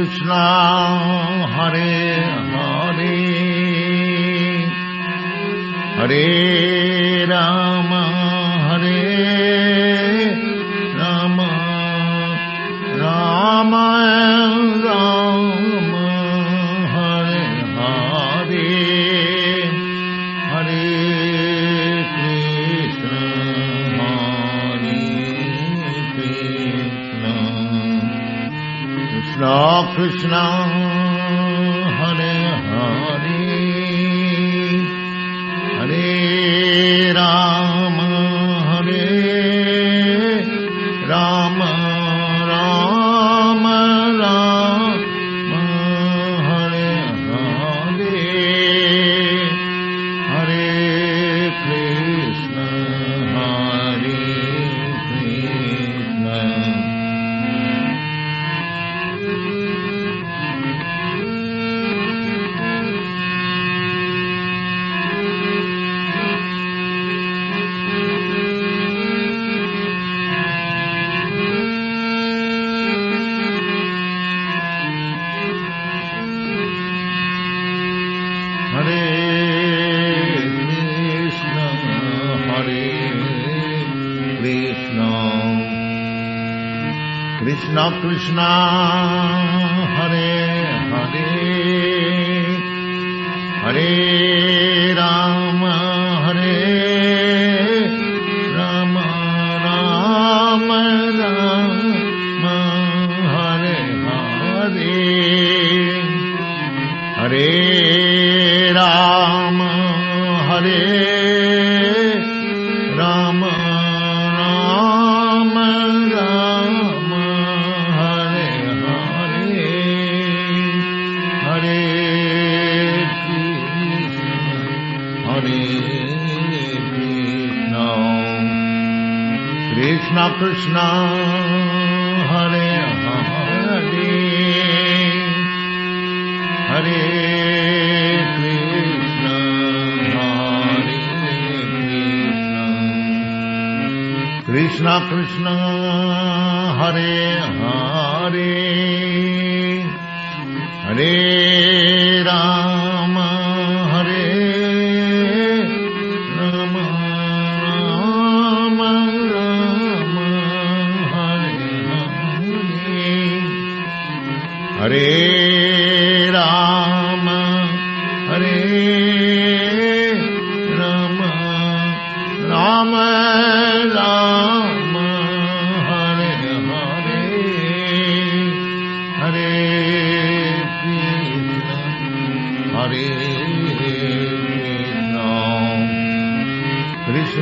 Krishna Hare Hare. Hare Krishna.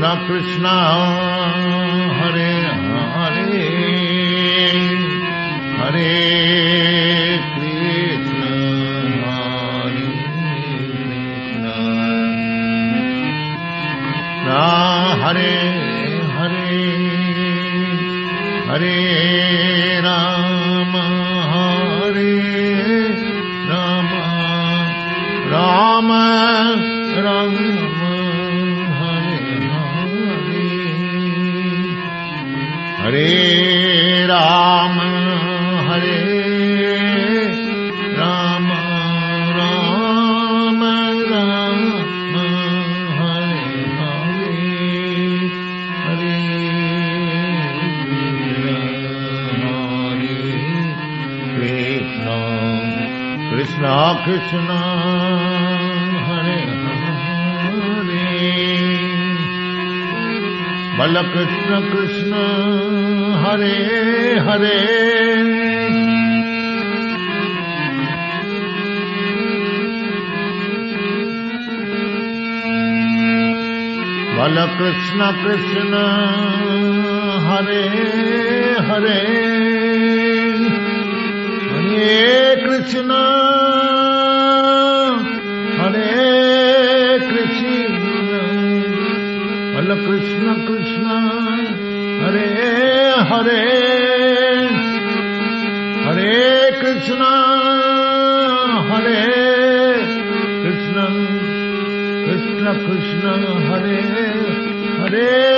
Krishna Krishna Hare Hare Hare Krishna Krishna Hare Hare Bala Krishna Krishna Hare Hare Hare Krishna Hare Krishna Bala Krishna હરે હરે કૃષ્ણ હરે કૃષ્ણ કૃષ્ણ કૃષ્ણ હરે હરે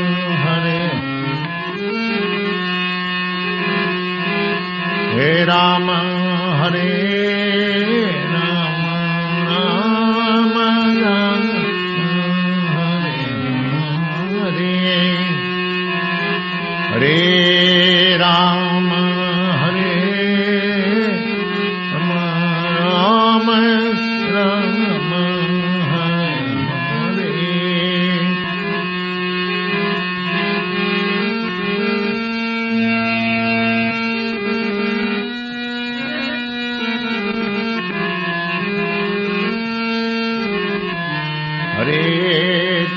हरे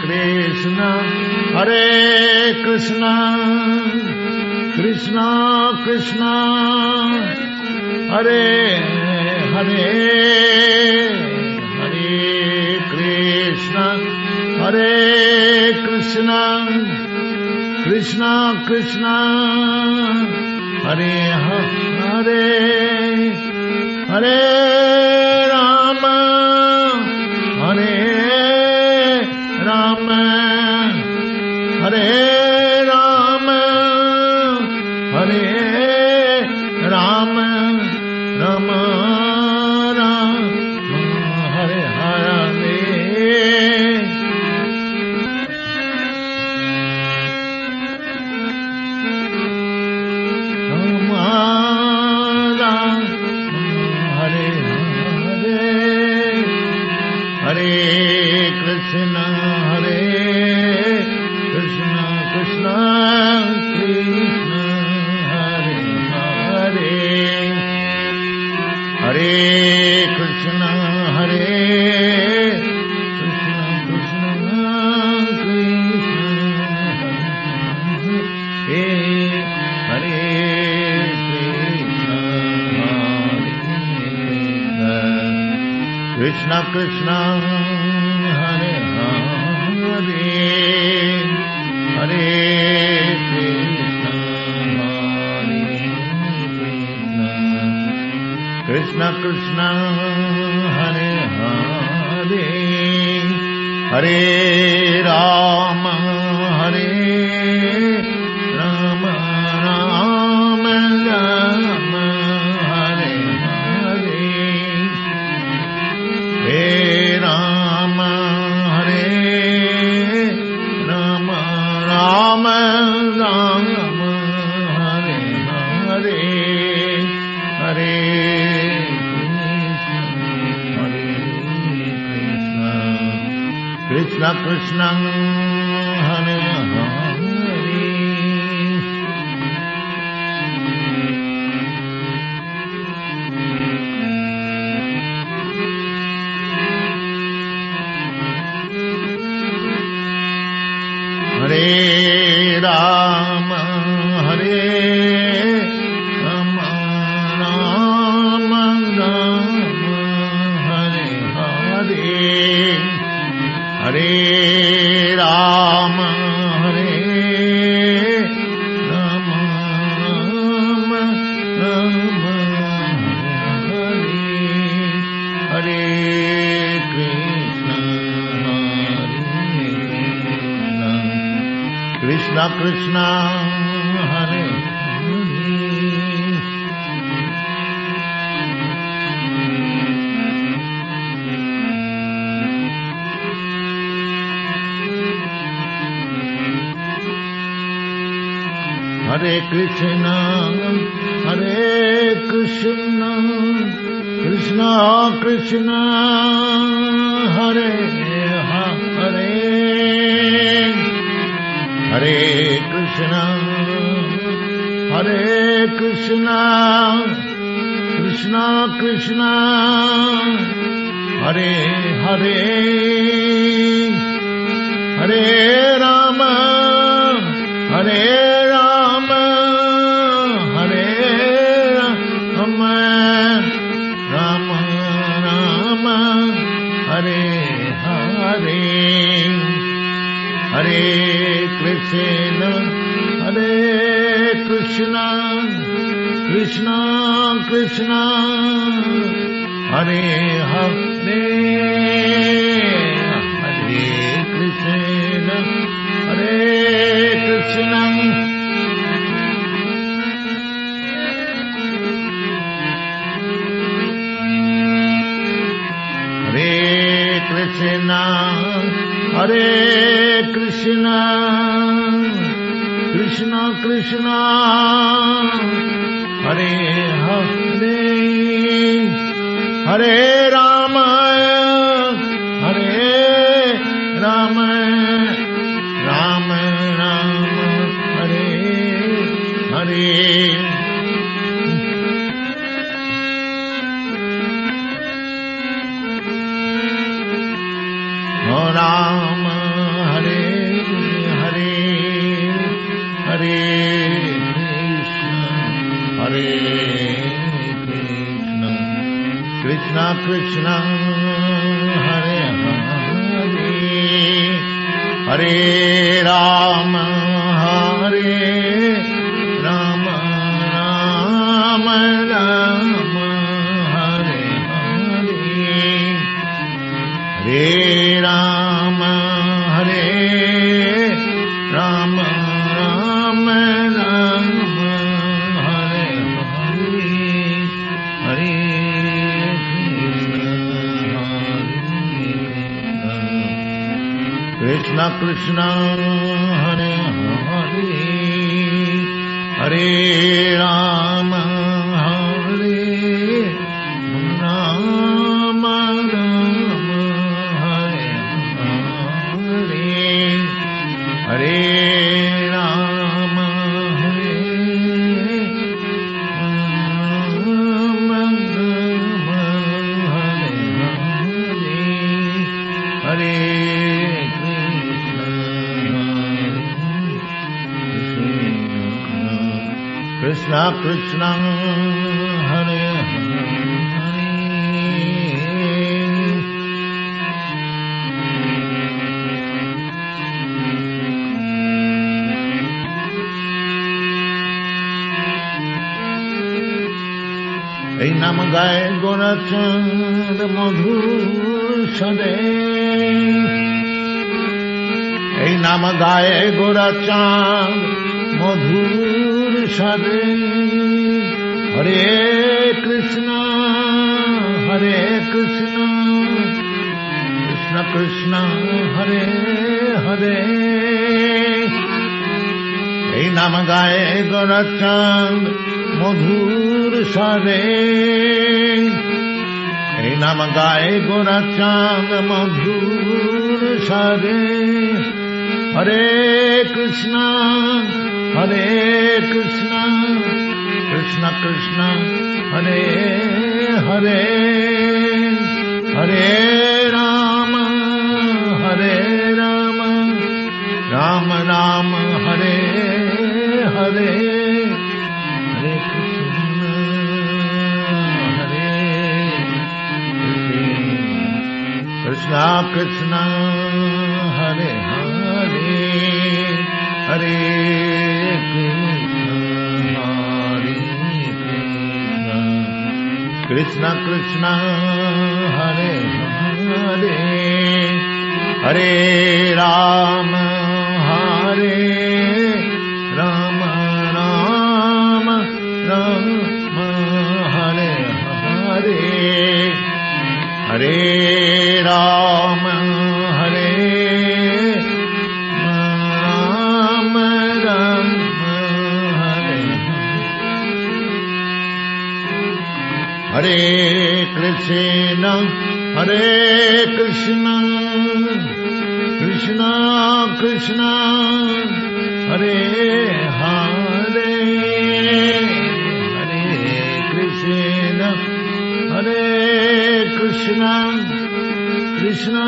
कृष्ण हरे कृष्ण कृष्ण कृष्ण हरे हरे हरे कृष्ण हरे Krishna Krishna Krishna Hare Hare Hare Krishna Krishna, Hare Krishna, Krishna Krishna, Hare Hare, Hare Krishna, Hare Krishna, Krishna Krishna. Hare Hare, हरे राम हरे Krishna, Hare Krishna, Krishna Krishna, Hare Hare, Hare Krishna, Hare Krishna. Krishna, Hare Krishna, Krishna હરે હરે હરે Krishna Krishna Hare Hare Krishna, গায় গোরাচন্দ মধুর সদে এই নাম গায়ে গোরাচাঁদ মধুর সদে হরে কৃষ্ণ হরে কৃষ্ণ কৃষ্ণ কৃষ্ণ, হরে হরে। এই নাম গায়ে গোরাচাঁদ মধুর সরে এই নাম গায়ে গোরাচাঁদ মধুর সরে হরে কৃষ্ণ হরে কৃষ্ণ কৃষ্ণ কৃষ্ণ হরে হরে হরে রাম হরে Ram Ram Ram Radha Krishna Hare Hare Hare Krishna Krishna Hare Hare Hare Ram Krishna, Hare Krishna, Krishna Krishna, Hare Hare, Hare Krishna, Hare Krishna, Krishna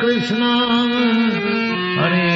Krishna, Hare.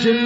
cennet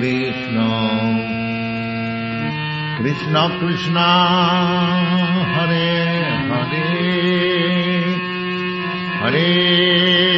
Krishna Krishna Krishna Hare Hare Hare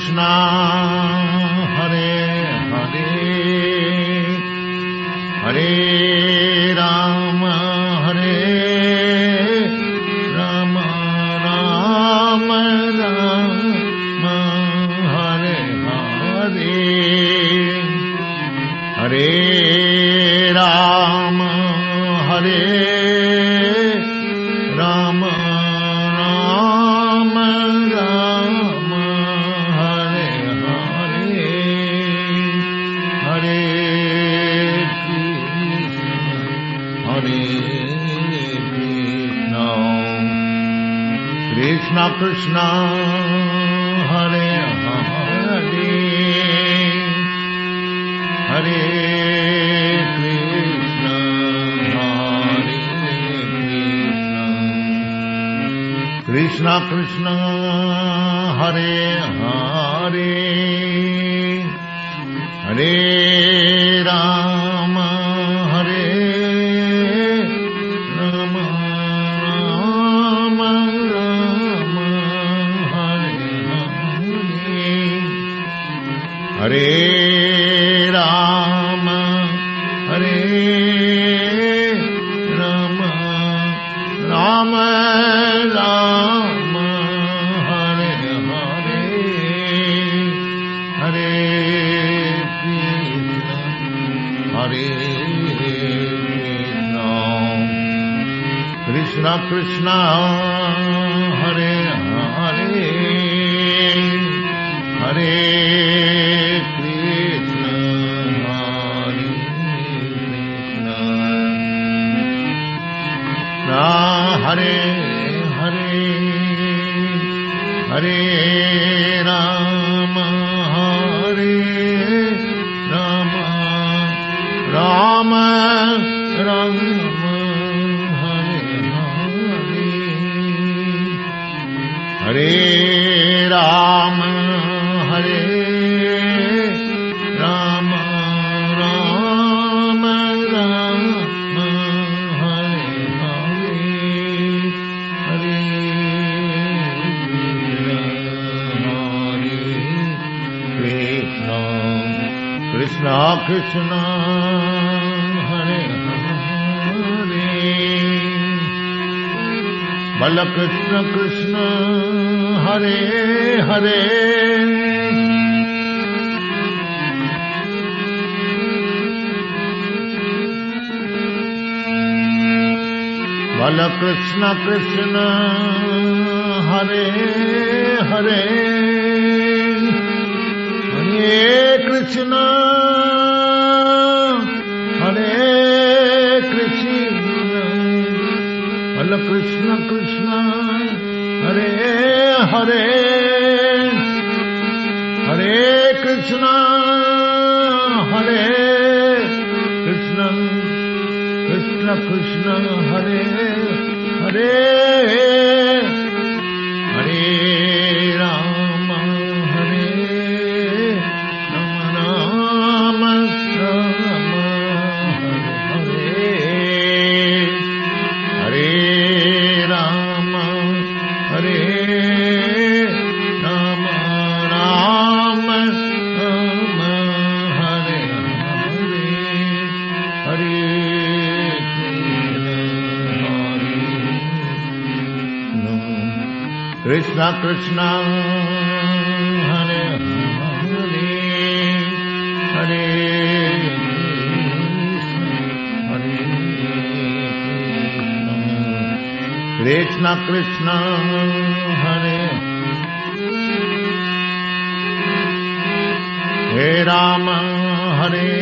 Krishna. Krishna Krishna. Krishna, Hare Hare, Hare Hare Krishna, Krishna Hare. Hare Rama, Hare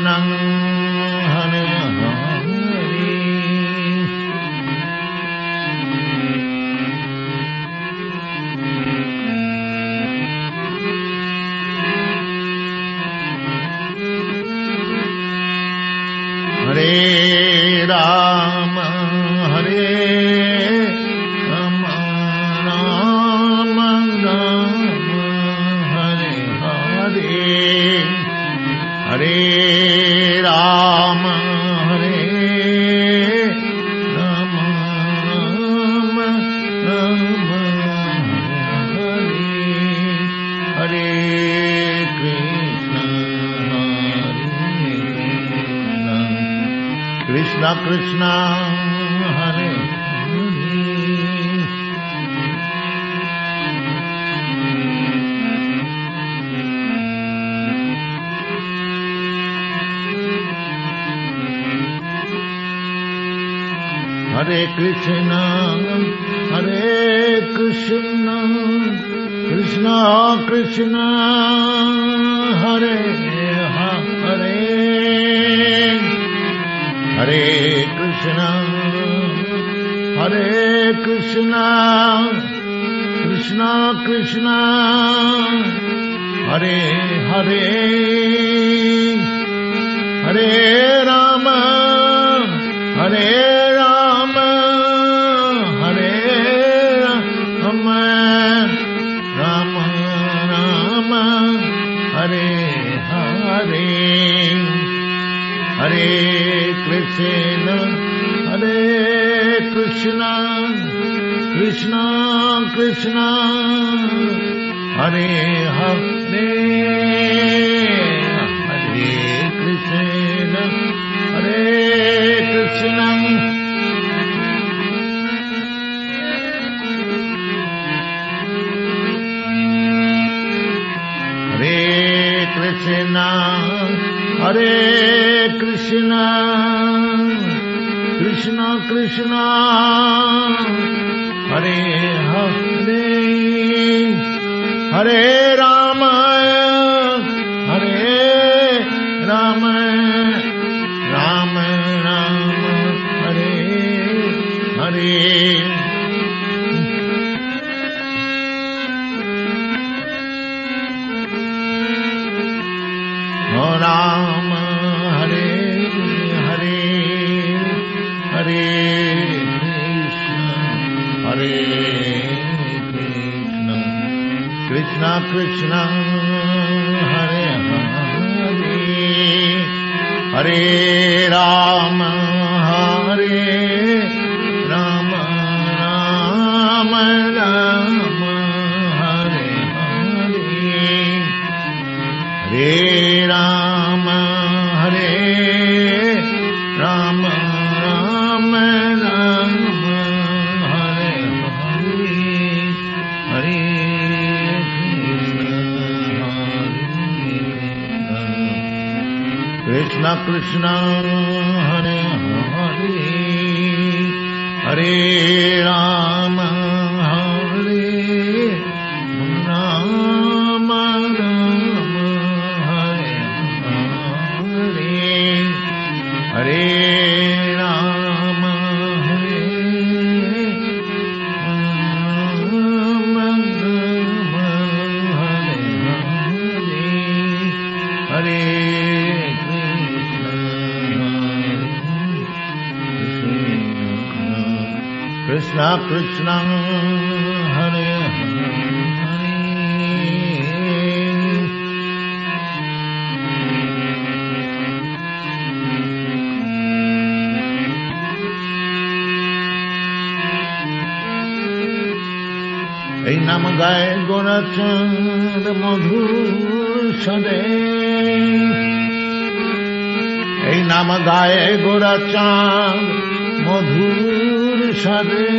Krishna Krishna, Hare Krishna, Krishna Krishna, Hare Hare, Hare Krishna, Hare Krishna, Krishna Krishna, Hare Hare, Hare Rama, Hare Krishna, Hare Krishna, Krishna Krishna, Hare Hare, Hare Krishna, Hare Krishna. Hare Krishna, Hare Krishna, Krishna હરે હરે હરે Krishna Krishna Hare Hare. हरे নাম গায় গোরাচন্দ মধুর সদে এই নাম গায় গোরাচাঁদ মধুর সদে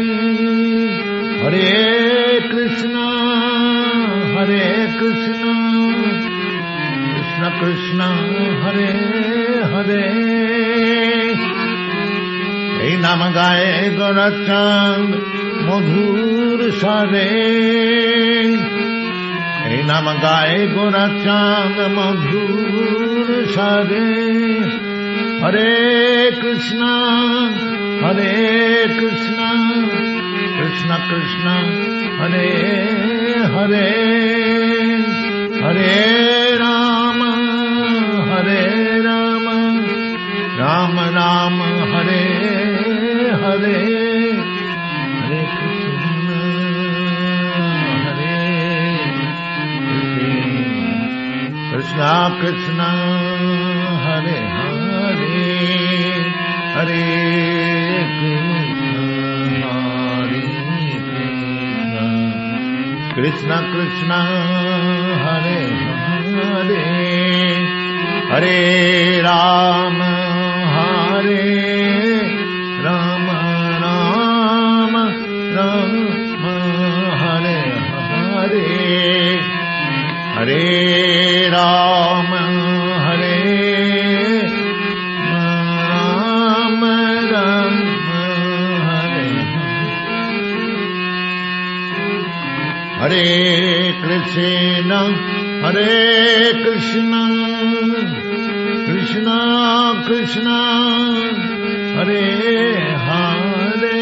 হরে কৃষ্ণ হরে কৃষ্ণ কৃষ্ণ কৃষ্ণ, হরে হরে। এই নাম গায়ে গোরাচাঁদ मधुर सरे। नाम गाए गोरा चाँद मधुर सरे। हरे कृष्णा हरे कृष्णा कृष्णा कृष्णा, हरे हरे। हरे राम हरे Ram Ram Ram, Hare Hare. Radha Krishna Hare Hare Hare Krishna Krishna Hare Hare Hare Ram Krishna, Hare Krishna, Krishna Krishna, Hare Hare,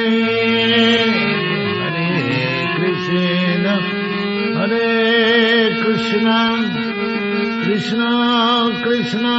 Hare Krishna, Hare Krishna, Krishna Krishna.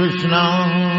Krishna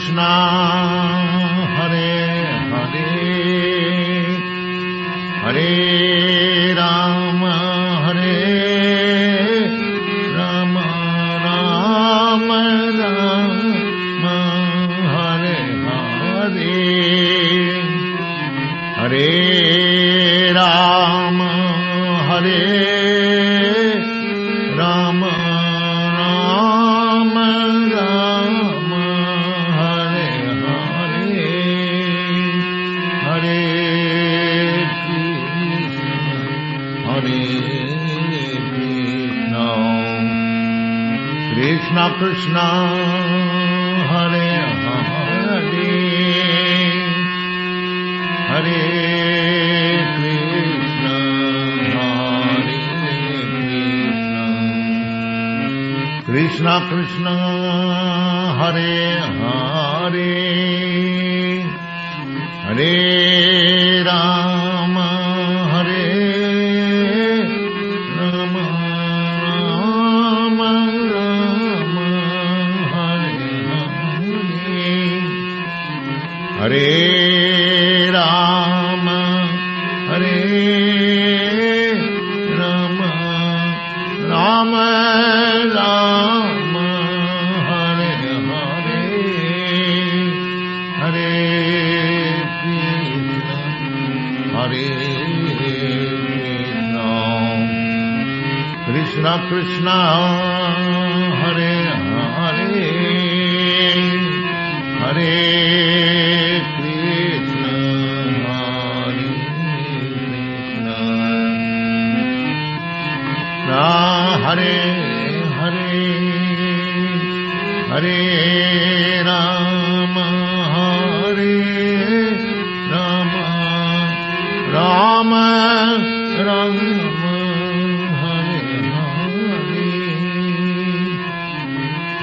Krishna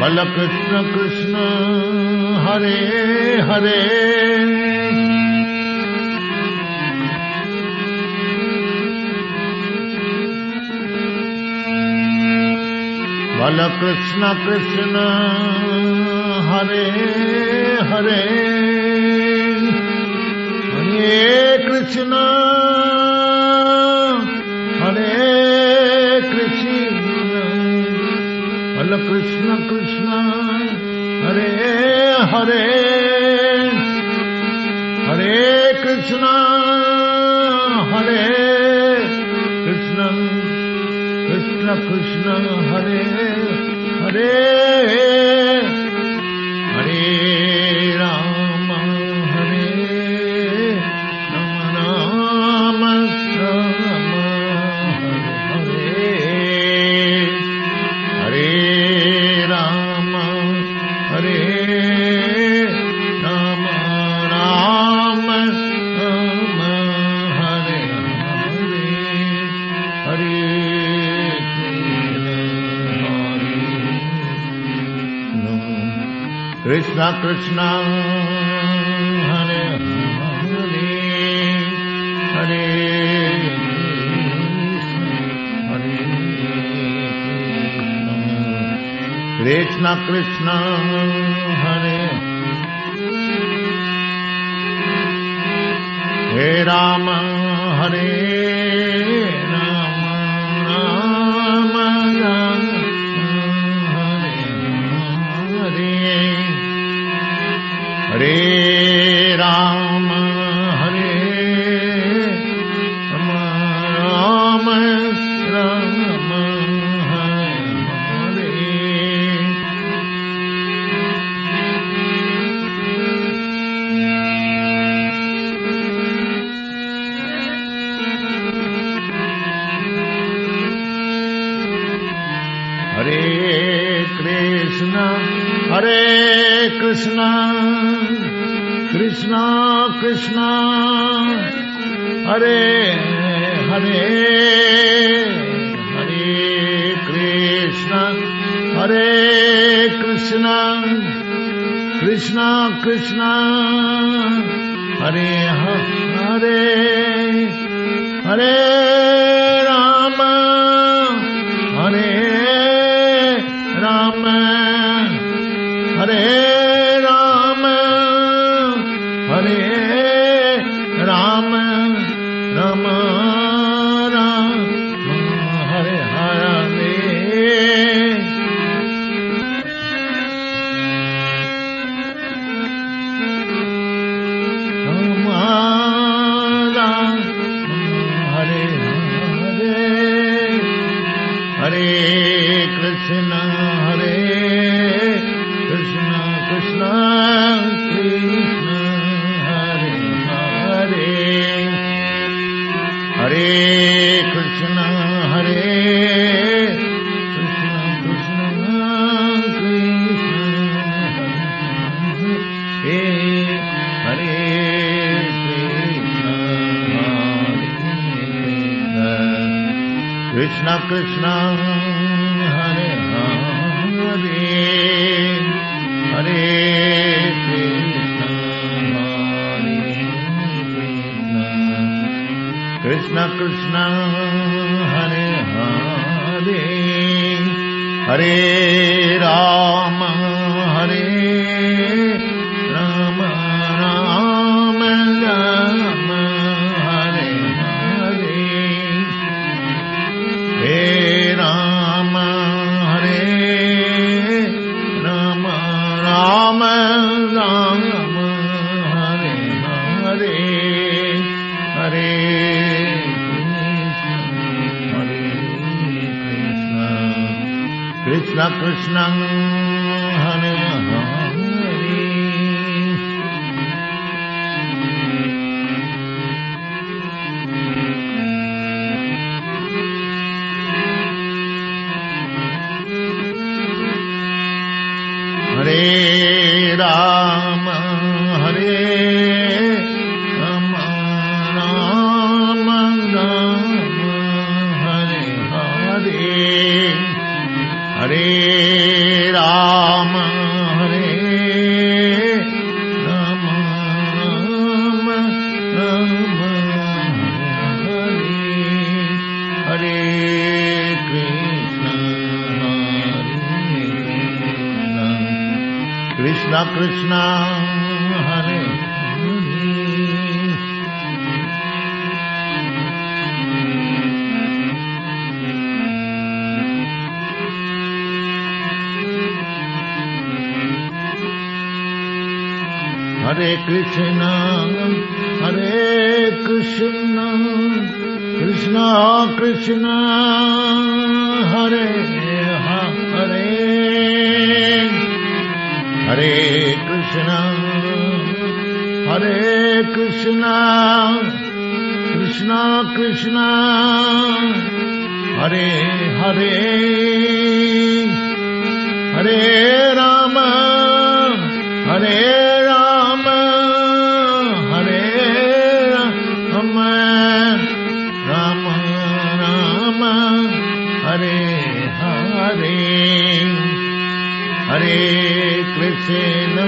बल कृष्ण कृष्ण, हरे हरे। बल कृष्ण कृष्ण, हरे हरे। हरे कृष्ण हरे कृष्ण। बल कृष्ण कृष्ण। હરે હરે કૃષ્ણ હરે કૃષ્ણ કૃષ્ણ કૃષ્ણ હરે હરે Krishna, Hare Hare, Hare Hare Krishna, Krishna Krishna. আমার Krishna, Hare Krishna, Krishna Krishna, Hare Hare, Hare Krishna, Hare Krishna, Krishna Krishna. Hare Hare, हरे राम हरे Krishna,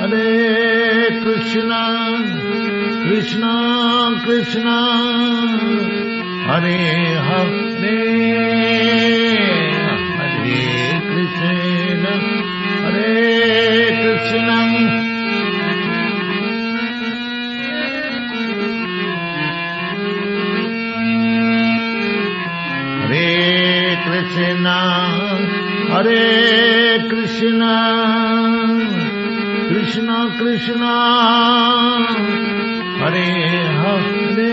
Hare Krishna, Krishna Krishna, Hare Hare, Hare Krishna, Hare Krishna. Krishna, Hare Krishna, Krishna Krishna, Hare Hare,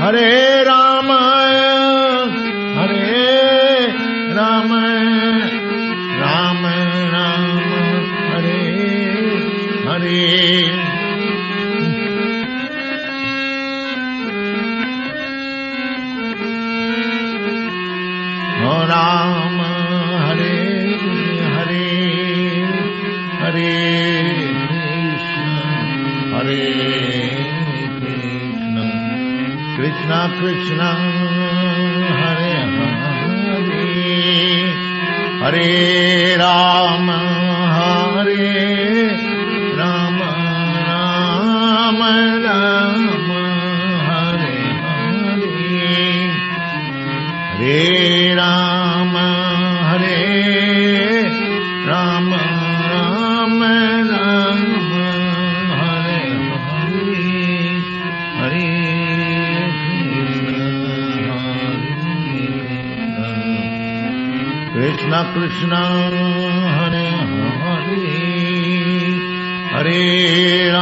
Hare Krishna Hare Hare Hare Krishna Hare Hare. हरे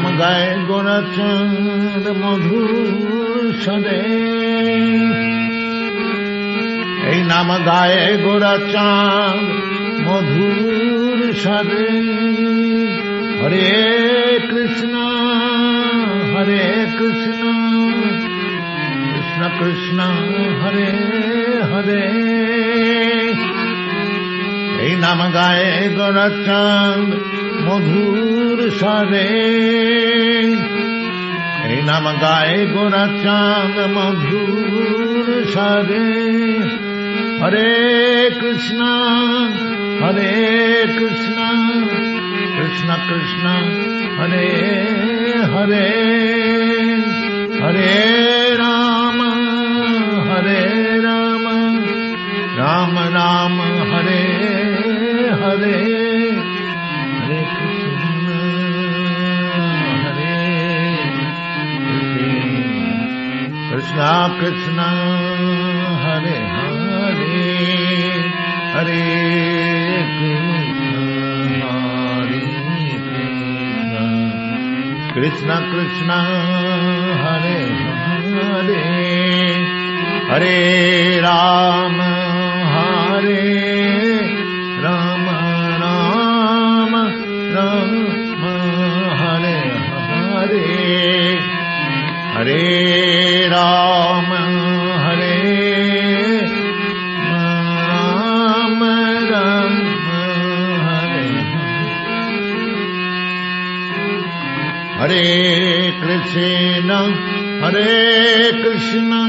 নাম গায় গোরাচন্দ মধুর সদে এই নাম গায়ে গোরাচাঁদ মধুর সদে হরে কৃষ্ণ হরে কৃষ্ণ কৃষ্ণ কৃষ্ণ, হরে হরে। এই নাম গায়ে গোরাচাঁদ मधुर सरे। नाम गाए गोरा चाँद मधुर सरे। हरे कृष्णा हरे कृष्णा, कृष्ण कृष्ण, हरे हरे। हरे Krishna, Hare Hare, Hare Krishna, Hare Krishna, Krishna Krishna, Hare Hare, Hare Rama. Hare Krishna,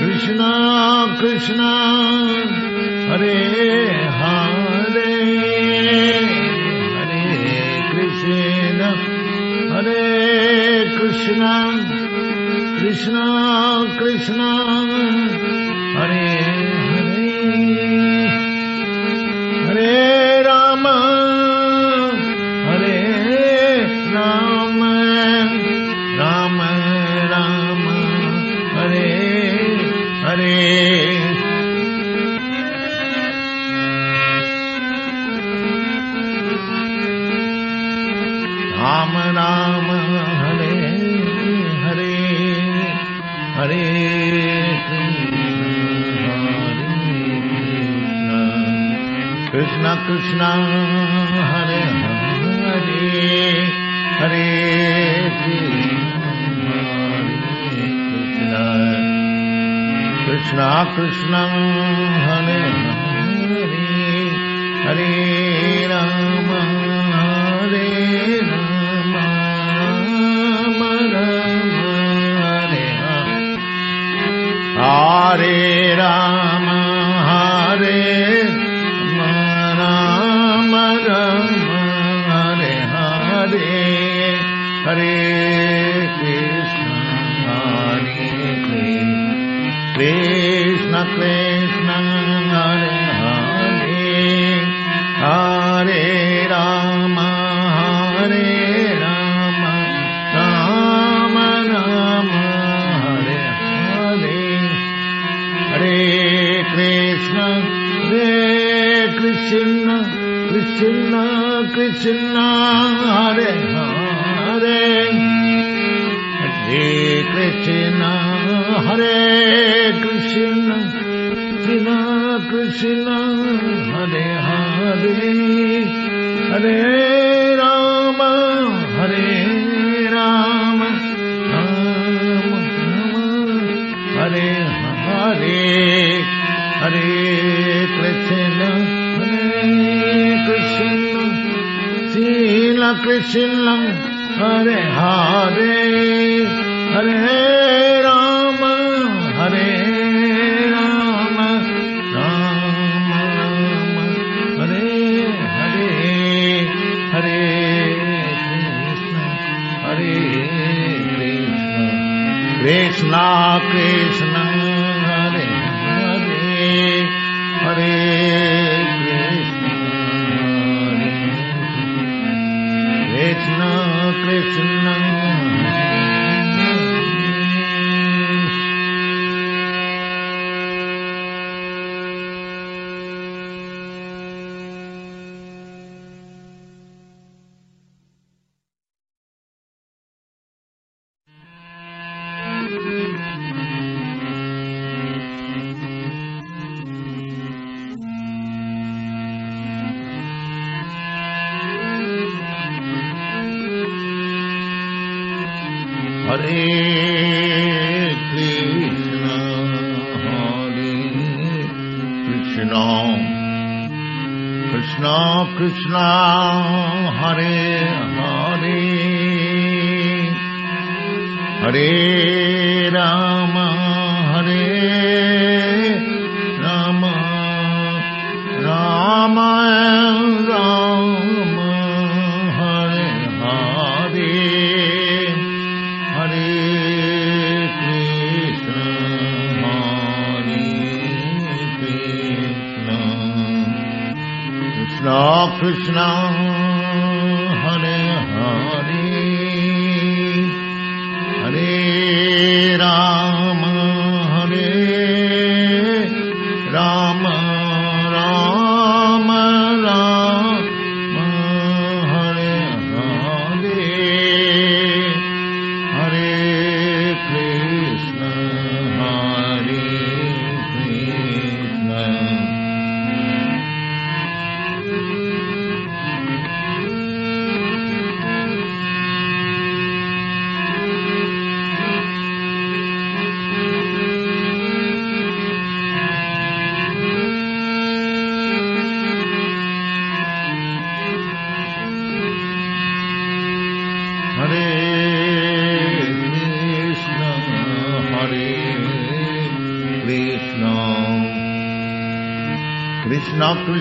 Krishna Krishna, Hare Hare, Hare Krishna, Hare Krishna, Krishna Krishna. Krishna, Hare Krishna, Sila Krishna, Hare Hare, Hare Rama, Hare Rama, Rama Rama, Hare Hare, Hare Krishna, Hare Krishna, Krishna Krishna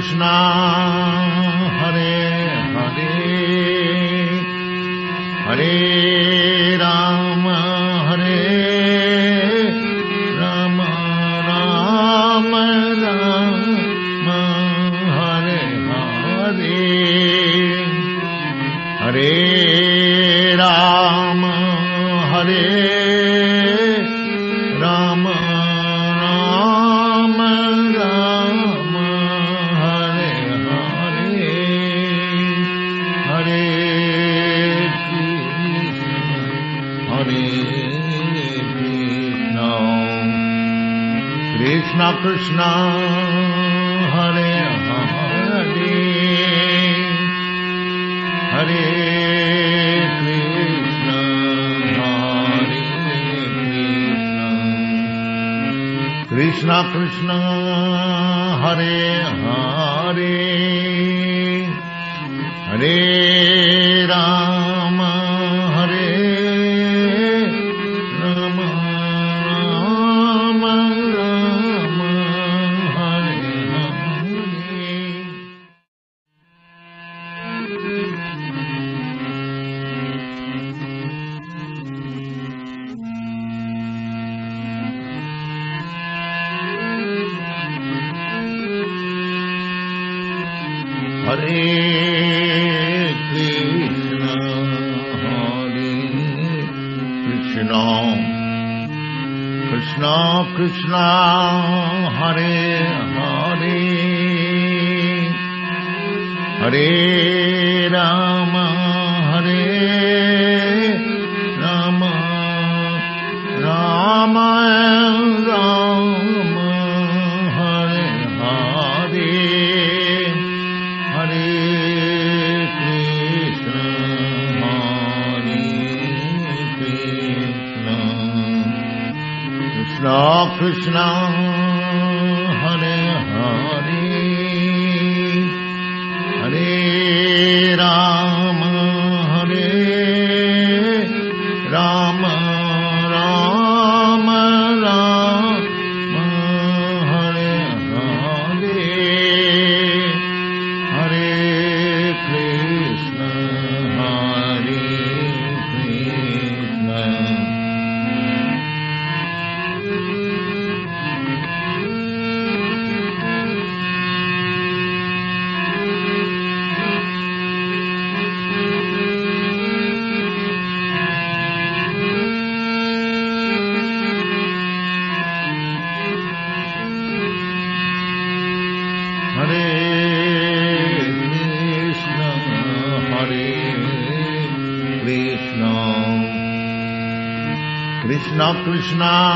Krishna. हरे कृष्ण कृष्ण कृष्ण, हरे हरे। हरे कृष्ण हरे कृष्ण। कृष्ण कृष्ण, हरे हरे। हरे Ram. Krishna.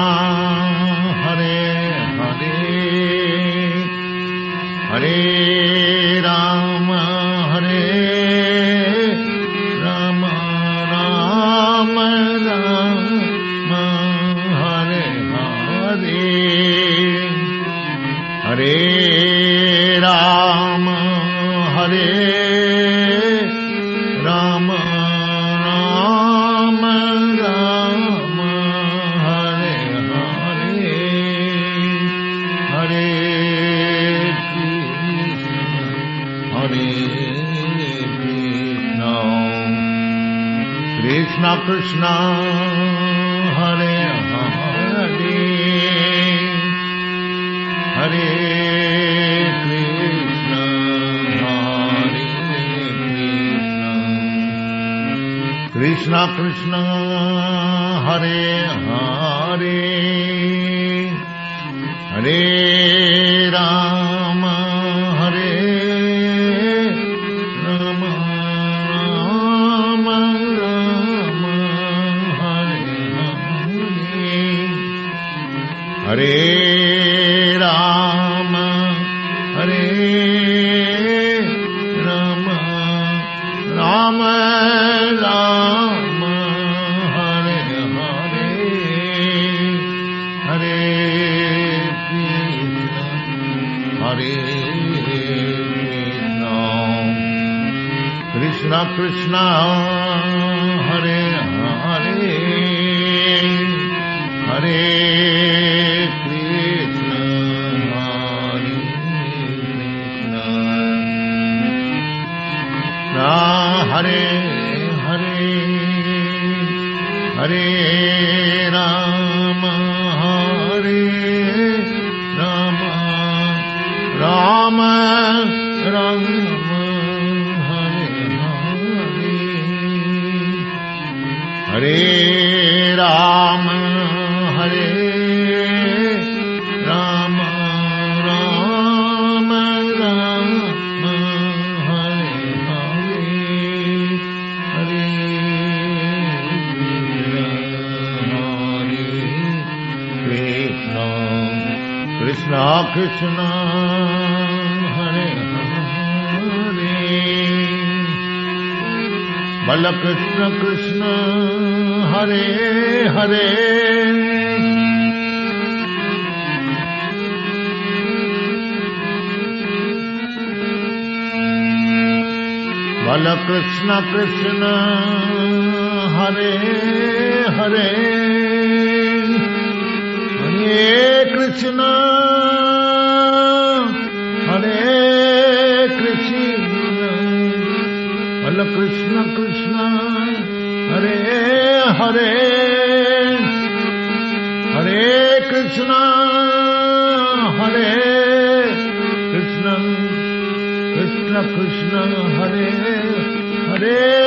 Krishna Krishna Hare Hare Hare Ram Krishna Krishna Hare Hare. Bala Krishna Krishna Hare Hare. Hare Krishna Hare Krishna. Bala Krishna. હરે હરે કૃષ્ણ હરે કૃષ્ણ કૃષ્ણ કૃષ્ણ હરે હરે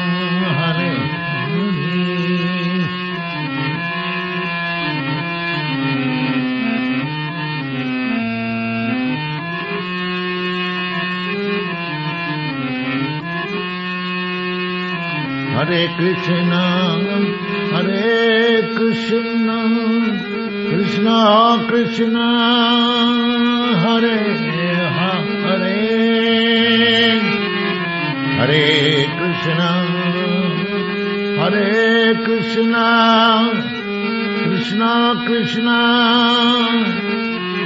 Krishna, Hare Krishna, Krishna Krishna, Hare Hare, Hare Krishna, Hare Krishna, Krishna Krishna,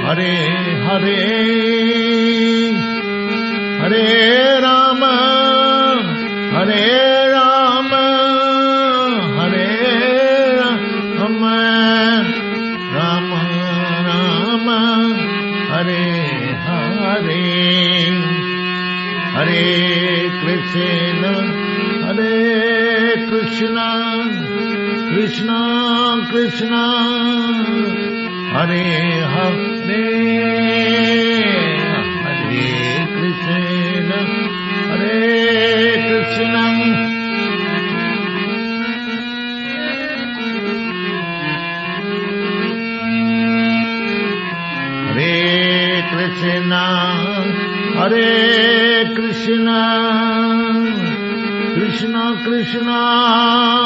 Hare Hare, Hare Krishna Krishna Krishna Hare Hare Hare Krishna हरे कृष्ण हरे कृष्ण हरे Krishna Krishna.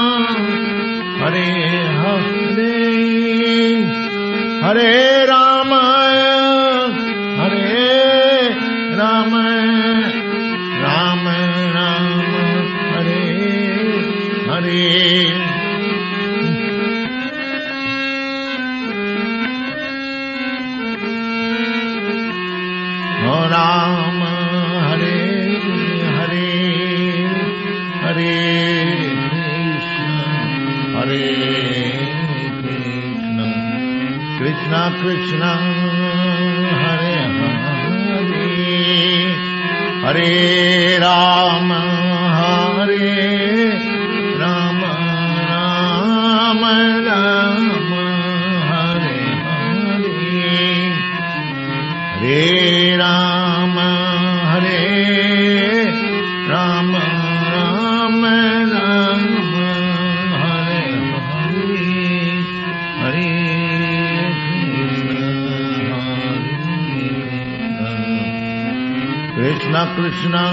Krishna,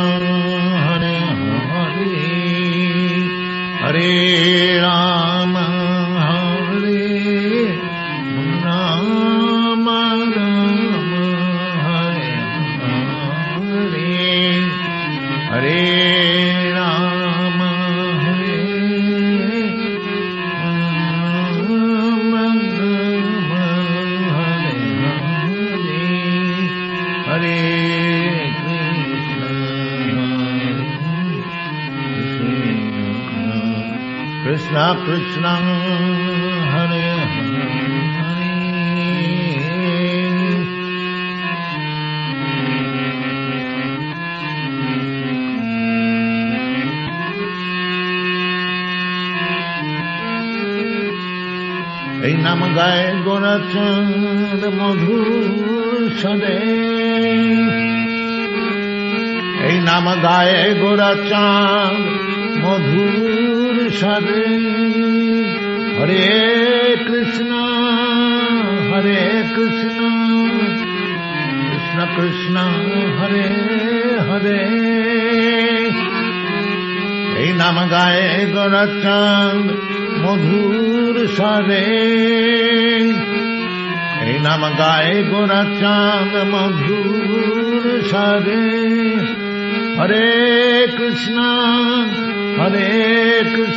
Hare Hare. এই নাম গায় গোরাচন্দ মধুর সদে এই নাম গায়ে গোরাচাঁদ মধুর সদে হরে কৃষ্ণ হরে কৃষ্ণ কৃষ্ণ কৃষ্ণ, হরে হরে। এই নাম গায়ে গোরাচাঁদ মধুর সরে এই নাম গায়ে গোরাচাঁদ মধুর সরে হরে কৃষ্ণ হরে Krishna.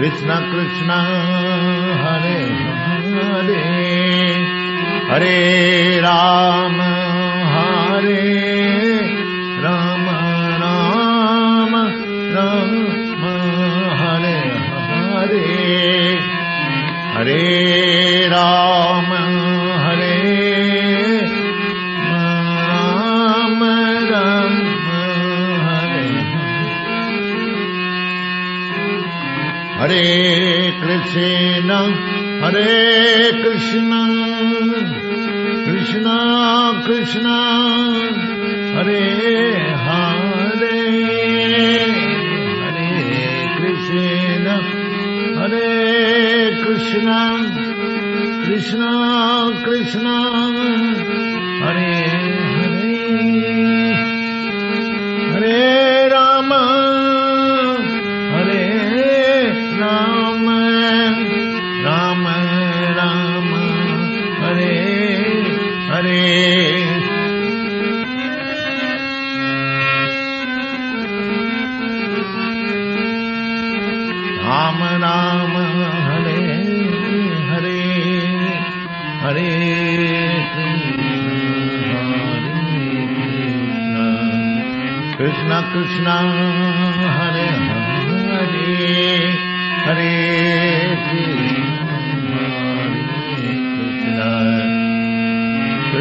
Krishna Krishna Hare Hare Hare Ram.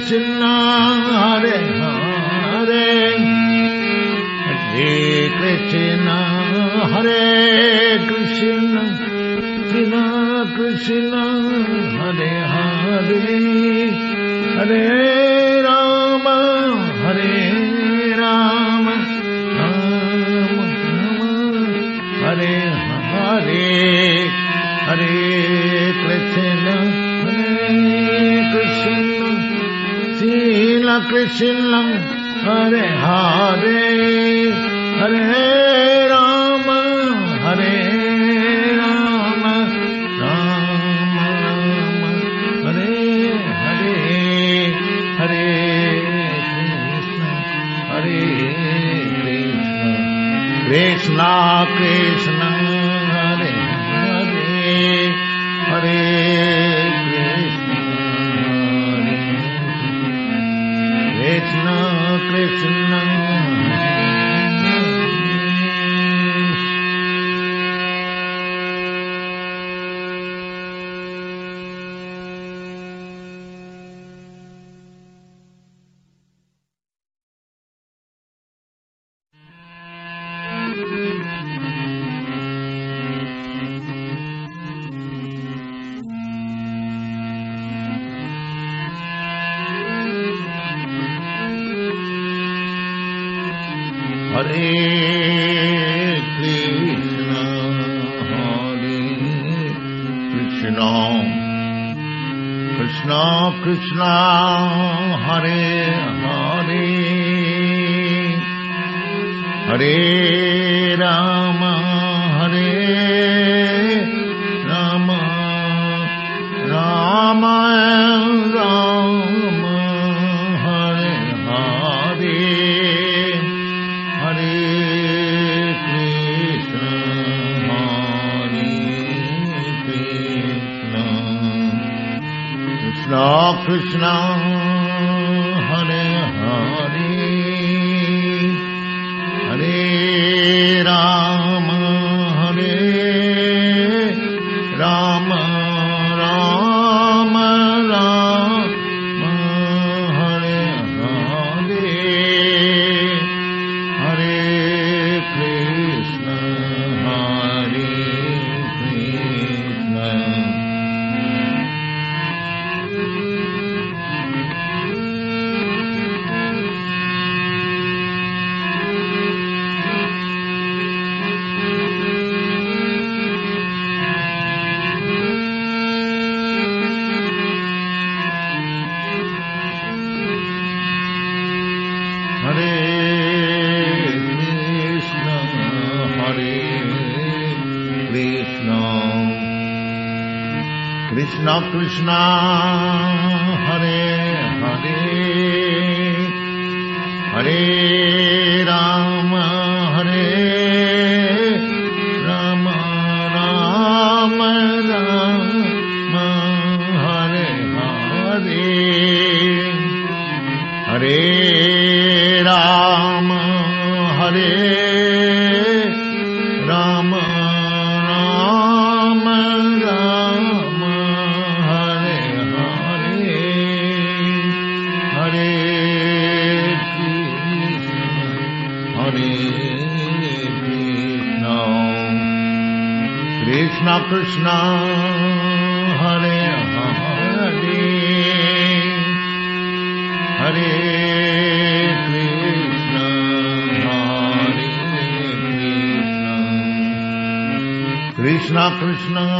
Krishna Hare Hare. Hare Krishna Hare Krishna Krishna Krishna. Sila Krishna Hare Krishna Krishna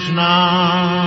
Krishna.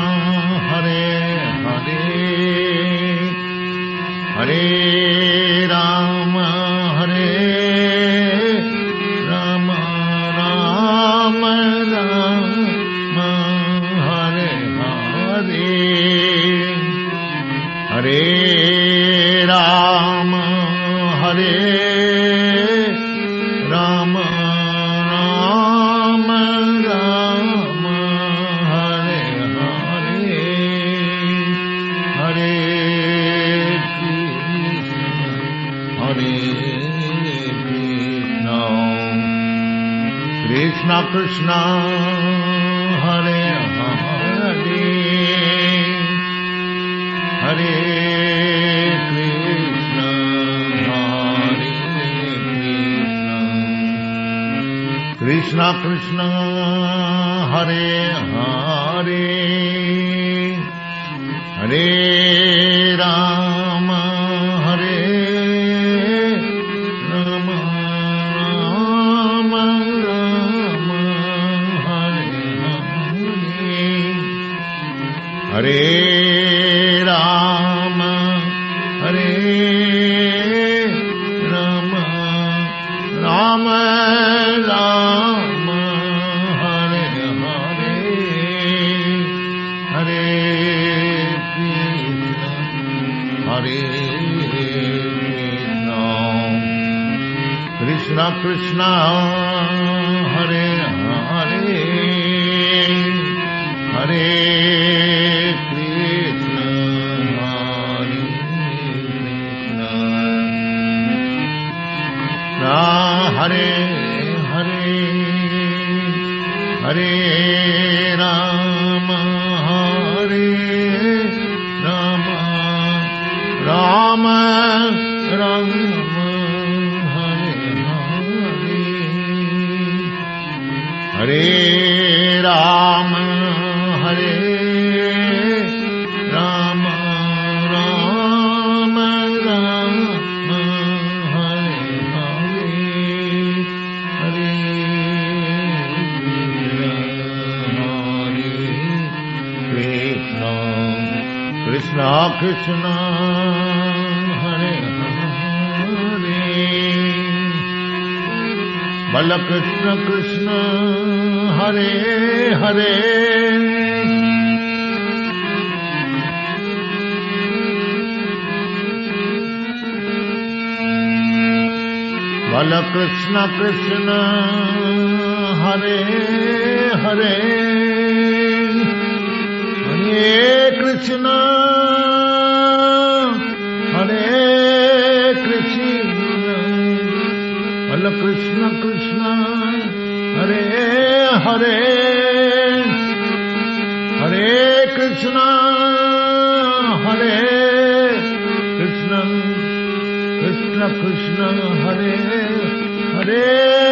बाल कृष्ण कृष्ण, हरे हरे। हरे कृष्ण हरे कृष्ण। बाल कृष्ण कृष्ण, हरे हरे। हरे कृष्ण हरे कृष्ण। कृष्ण कृष्ण, हरे। Hare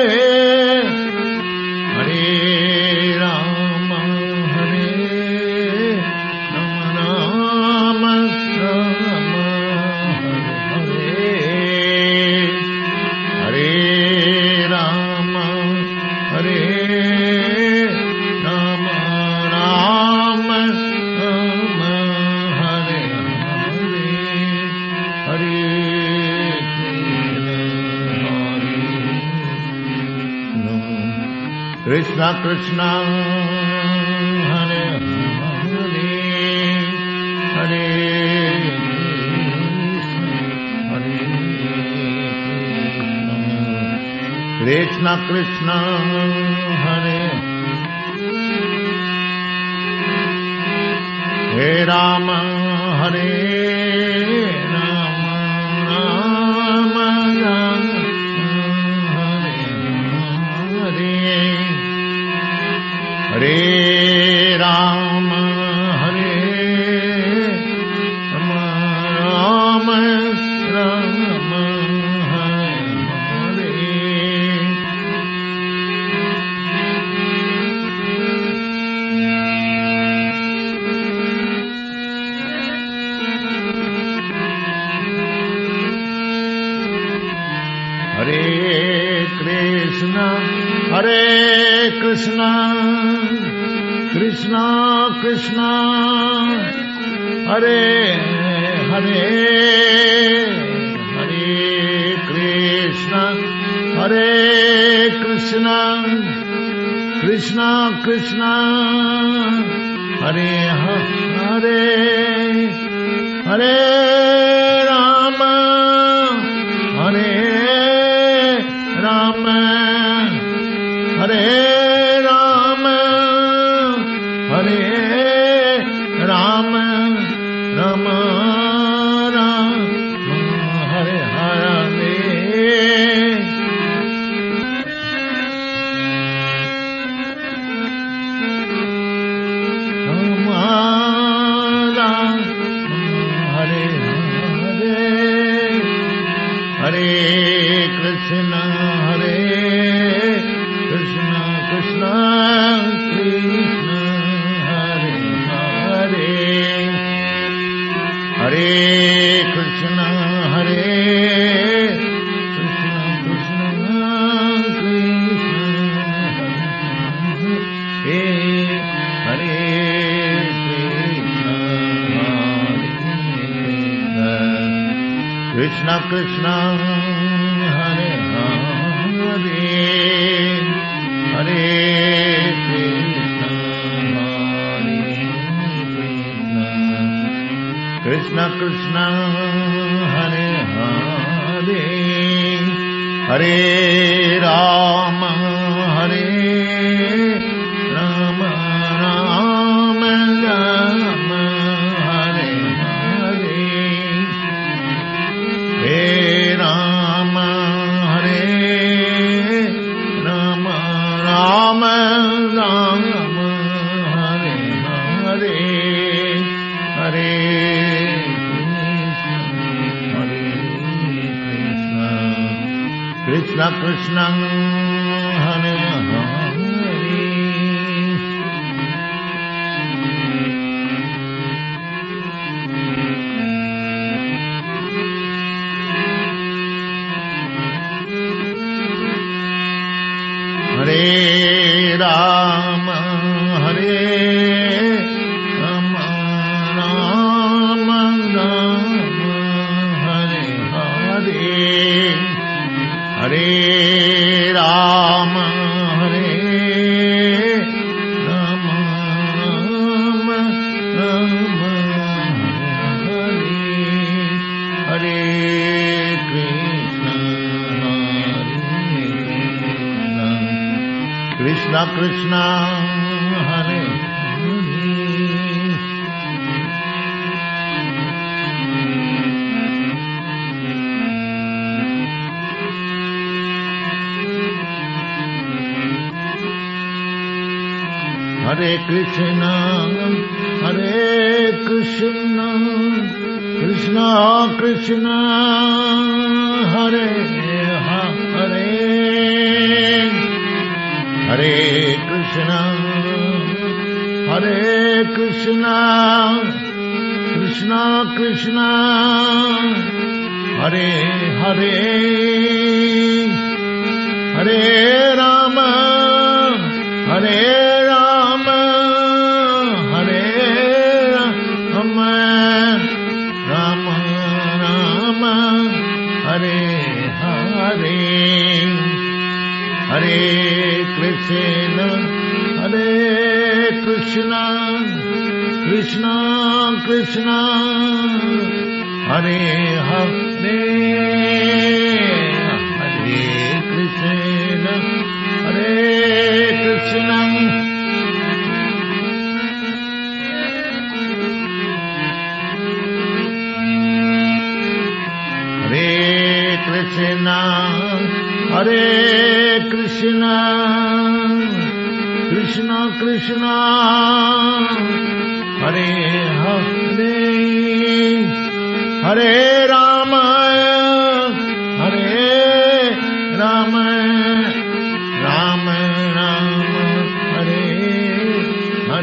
Krishna, Hare Hare, Hare Hare Krishna, Krishna Hare. Hare Hare Hare Hare Krishna Hare Krishna Krishna Krishna, Krishna Krishna Krishna Hare Hare Hare Krishna Krishna Hare Hare Hare Rama. Krishna.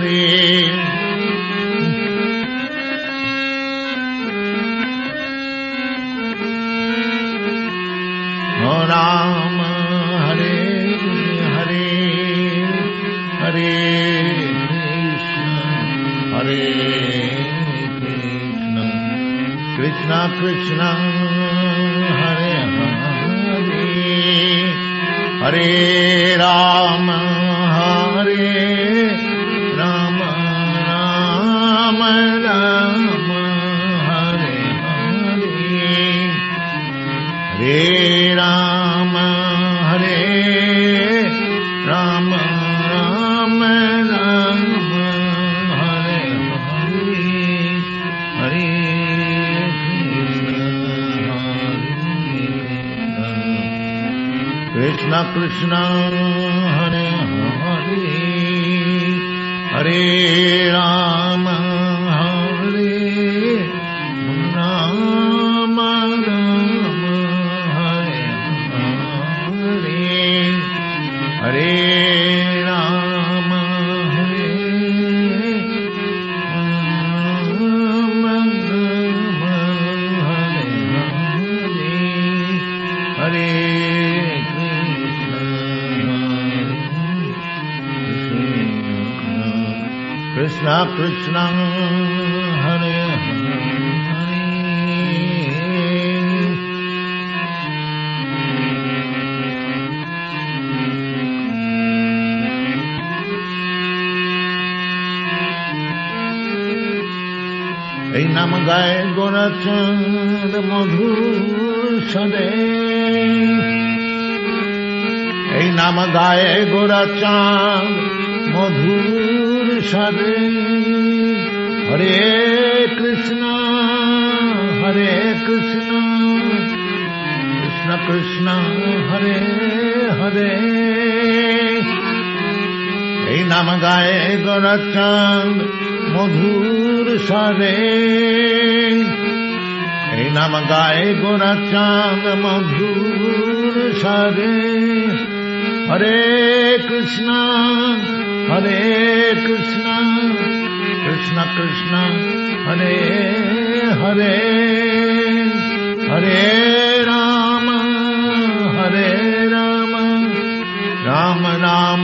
mean. নাম গায় গোরাচন্দ মধুর সদে এই নাম গায় গোরাচাঁদ মধুর সদে হরে কৃষ্ণ হরে কৃষ্ণ কৃষ্ণ কৃষ্ণ, হরে হরে। এই নাম গায়ে গোরাচাঁদ মধুর সরে এই নাম গায়ে গোরাচাঁদ মধুর সরে হরে কৃষ্ণ হরে কৃষ্ণ কৃষ্ণ কৃষ্ণ হরে হরে হরে রাম হরে রাম রাম রাম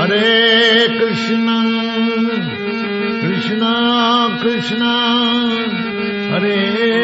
हरे कृष्ण कृष्ण कृष्ण हरे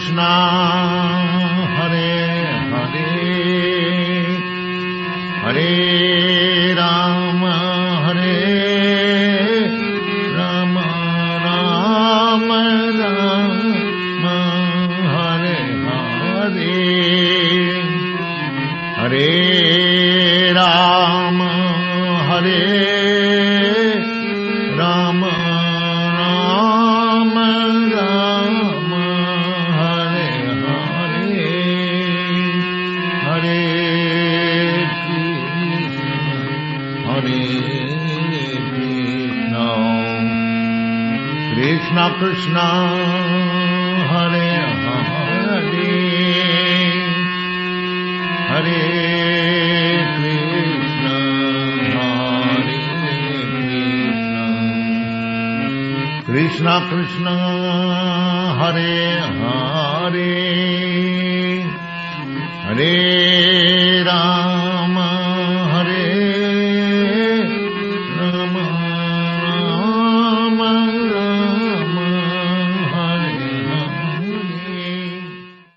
Krishna